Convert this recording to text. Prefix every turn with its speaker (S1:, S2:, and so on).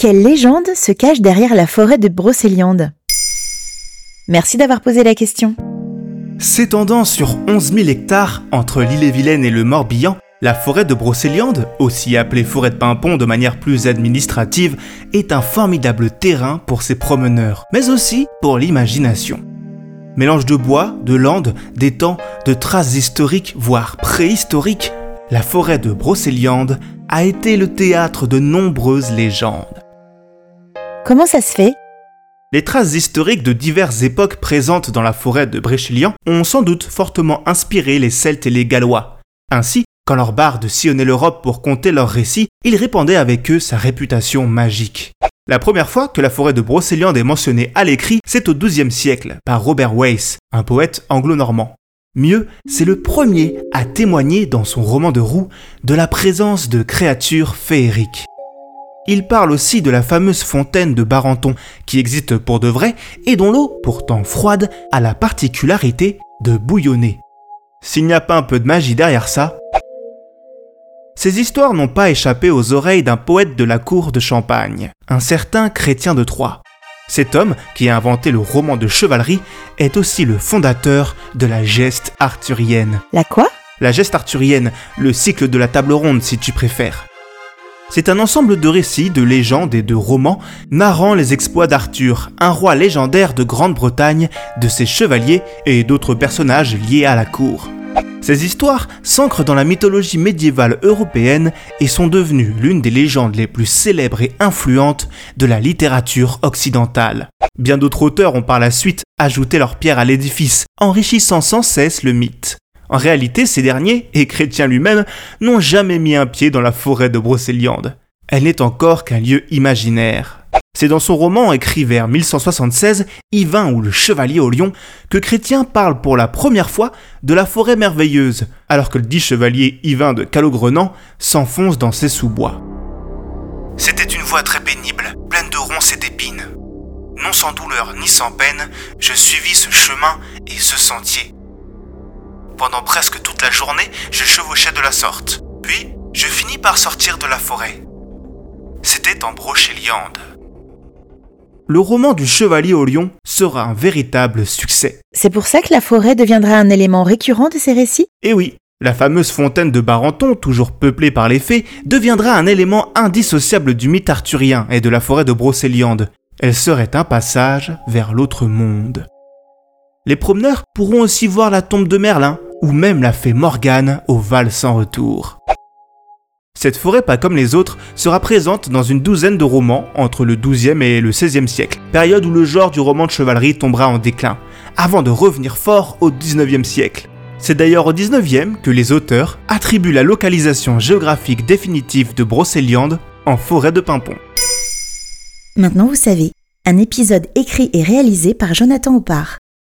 S1: Quelle légende se cache derrière la forêt de Brocéliande? Merci d'avoir posé la question.
S2: S'étendant sur 11 000 hectares entre l'île-et-Vilaine et le Morbihan, la forêt de Brocéliande, aussi appelée forêt de Pimpon de manière plus administrative, est un formidable terrain pour ses promeneurs, mais aussi pour l'imagination. Mélange de bois, de landes, d'étangs, de traces historiques, voire préhistoriques, la forêt de Brocéliande a été le théâtre de nombreuses légendes.
S1: Comment ça se fait?
S2: Les traces historiques de diverses époques présentes dans la forêt de Bréchelian ont sans doute fortement inspiré les Celtes et les Gallois. Ainsi, quand leurs bardes sillonnaient l'Europe pour conter leurs récits, ils répandaient avec eux sa réputation magique. La première fois que la forêt de Brocéliande est mentionnée à l'écrit, c'est au XIIe siècle, par Robert Weiss, un poète anglo-normand. Mieux, c'est le premier à témoigner dans son roman de roue de la présence de créatures féeriques. Il parle aussi de la fameuse fontaine de Barenton, qui existe pour de vrai et dont l'eau, pourtant froide, a la particularité de bouillonner. S'il n'y a pas un peu de magie derrière ça, ces histoires n'ont pas échappé aux oreilles d'un poète de la cour de Champagne, un certain Chrétien de Troyes. Cet homme, qui a inventé le roman de chevalerie, est aussi le fondateur de la geste arthurienne.
S1: La quoi?
S2: La geste arthurienne, le cycle de la table ronde si tu préfères. C'est un ensemble de récits, de légendes et de romans narrant les exploits d'Arthur, un roi légendaire de Grande-Bretagne, de ses chevaliers et d'autres personnages liés à la cour. Ces histoires s'ancrent dans la mythologie médiévale européenne et sont devenues l'une des légendes les plus célèbres et influentes de la littérature occidentale. Bien d'autres auteurs ont par la suite ajouté leur pierre à l'édifice, enrichissant sans cesse le mythe. En réalité, ces derniers, et Chrétien lui-même, n'ont jamais mis un pied dans la forêt de Brocéliande. Elle n'est encore qu'un lieu imaginaire. C'est dans son roman écrit vers 1176, Yvain ou le Chevalier au Lion, que Chrétien parle pour la première fois de la forêt merveilleuse, alors que le dit chevalier Yvain de Calogrenant s'enfonce dans ses sous-bois. C'était une voie très pénible, pleine de ronces et d'épines. Non sans douleur ni sans peine, je suivis ce chemin et ce sentier. Pendant presque toute la journée, je chevauchais de la sorte. Puis, je finis par sortir de la forêt. C'était en Brochéliande. Le roman du Chevalier au Lion sera un véritable succès.
S1: C'est pour ça que la forêt deviendra un élément récurrent de ces récits?
S2: Et oui, la fameuse fontaine de Barenton, toujours peuplée par les fées, deviendra un élément indissociable du mythe arthurien et de la forêt de Brocéliande. Elle serait un passage vers l'autre monde. Les promeneurs pourront aussi voir la tombe de Merlin, ou même la fée Morgane au Val sans retour. Cette forêt, pas comme les autres, sera présente dans une douzaine de romans entre le XIIe et le XVIe siècle, période où le genre du roman de chevalerie tombera en déclin, avant de revenir fort au XIXe siècle. C'est d'ailleurs au XIXe que les auteurs attribuent la localisation géographique définitive de Brocéliande en forêt de Pimpon.
S1: Maintenant vous savez, un épisode écrit et réalisé par Jonathan Oppard.